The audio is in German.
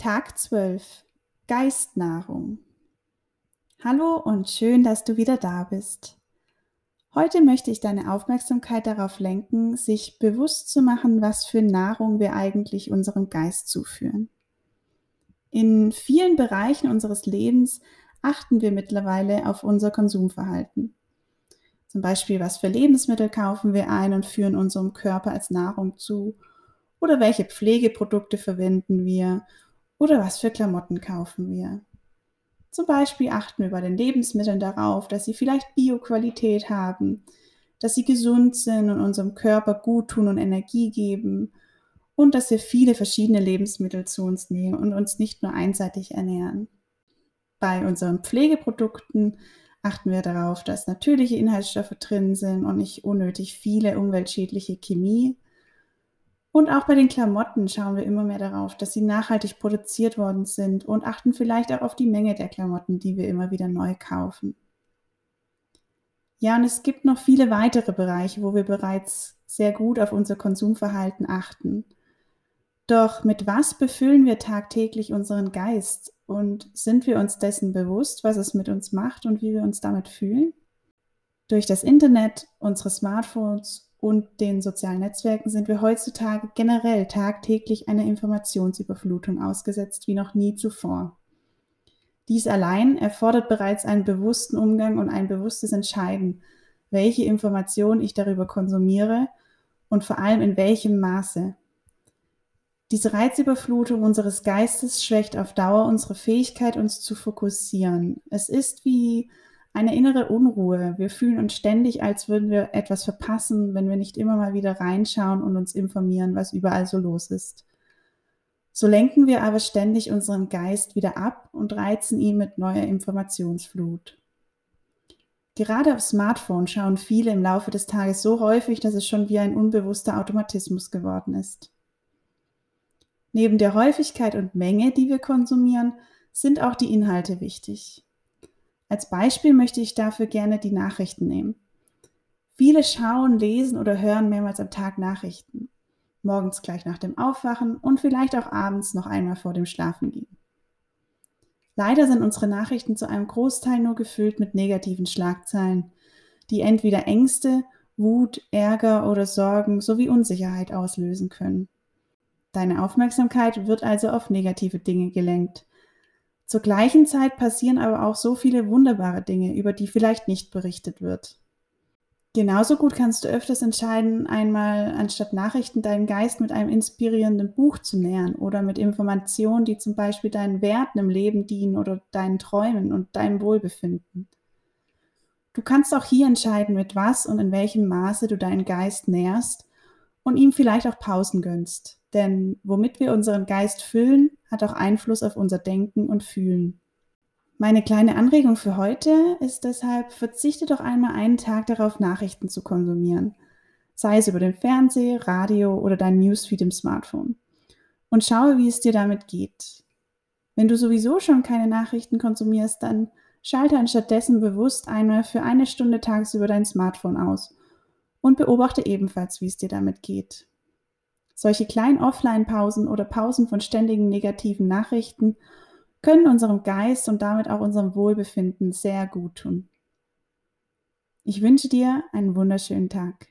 Tag 12 Geistnahrung. Hallo und schön, dass du wieder da bist. Heute möchte ich deine Aufmerksamkeit darauf lenken, sich bewusst zu machen, was für Nahrung wir eigentlich unserem Geist zuführen. In vielen Bereichen unseres Lebens achten wir mittlerweile auf unser Konsumverhalten. Zum Beispiel, was für Lebensmittel kaufen wir ein und führen unserem Körper als Nahrung zu? Oder welche Pflegeprodukte verwenden wir oder was für Klamotten kaufen wir? Zum Beispiel achten wir bei den Lebensmitteln darauf, dass sie vielleicht Bioqualität haben, dass sie gesund sind und unserem Körper gut tun und Energie geben und dass wir viele verschiedene Lebensmittel zu uns nehmen und uns nicht nur einseitig ernähren. Bei unseren Pflegeprodukten achten wir darauf, dass natürliche Inhaltsstoffe drin sind und nicht unnötig viele umweltschädliche Chemie und auch bei den Klamotten schauen wir immer mehr darauf, dass sie nachhaltig produziert worden sind und achten vielleicht auch auf die Menge der Klamotten, die wir immer wieder neu kaufen. Ja, und es gibt noch viele weitere Bereiche, wo wir bereits sehr gut auf unser Konsumverhalten achten. Doch mit was befüllen wir tagtäglich unseren Geist und sind wir uns dessen bewusst, was es mit uns macht und wie wir uns damit fühlen? Durch das Internet, unsere Smartphones und den sozialen Netzwerken sind wir heutzutage generell tagtäglich einer Informationsüberflutung ausgesetzt wie noch nie zuvor. Dies allein erfordert bereits einen bewussten Umgang und ein bewusstes Entscheiden, welche Informationen ich darüber konsumiere und vor allem in welchem Maße. Diese Reizüberflutung unseres Geistes schwächt auf Dauer unsere Fähigkeit, uns zu fokussieren. Es ist wie eine innere Unruhe. Wir fühlen uns ständig, als würden wir etwas verpassen, wenn wir nicht immer mal wieder reinschauen und uns informieren, was überall so los ist. So lenken wir aber ständig unseren Geist wieder ab und reizen ihn mit neuer Informationsflut. Gerade auf Smartphone schauen viele im Laufe des Tages so häufig, dass es schon wie ein unbewusster Automatismus geworden ist. Neben der Häufigkeit und Menge, die wir konsumieren, sind auch die Inhalte wichtig. Als Beispiel möchte ich dafür gerne die Nachrichten nehmen. Viele schauen, lesen oder hören mehrmals am Tag Nachrichten. Morgens gleich nach dem Aufwachen und vielleicht auch abends noch einmal vor dem Schlafengehen. Leider sind unsere Nachrichten zu einem Großteil nur gefüllt mit negativen Schlagzeilen, die entweder Ängste, Wut, Ärger oder Sorgen sowie Unsicherheit auslösen können. Deine Aufmerksamkeit wird also auf negative Dinge gelenkt. Zur gleichen Zeit passieren aber auch so viele wunderbare Dinge, über die vielleicht nicht berichtet wird. Genauso gut kannst du öfters entscheiden, einmal anstatt Nachrichten deinen Geist mit einem inspirierenden Buch zu nähern oder mit Informationen, die zum Beispiel deinen Werten im Leben dienen oder deinen Träumen und deinem Wohlbefinden. Du kannst auch hier entscheiden, mit was und in welchem Maße du deinen Geist nährst und ihm vielleicht auch Pausen gönnst. Denn womit wir unseren Geist füllen, hat auch Einfluss auf unser Denken und Fühlen. Meine kleine Anregung für heute ist deshalb, verzichte doch einmal einen Tag darauf, Nachrichten zu konsumieren. Sei es über den Fernseher, Radio oder dein Newsfeed im Smartphone. Und schaue, wie es dir damit geht. Wenn du sowieso schon keine Nachrichten konsumierst, dann schalte anstattdessen bewusst einmal für eine Stunde tagsüber dein Smartphone aus und beobachte ebenfalls, wie es dir damit geht. Solche kleinen Offline-Pausen oder Pausen von ständigen negativen Nachrichten können unserem Geist und damit auch unserem Wohlbefinden sehr gut tun. Ich wünsche dir einen wunderschönen Tag.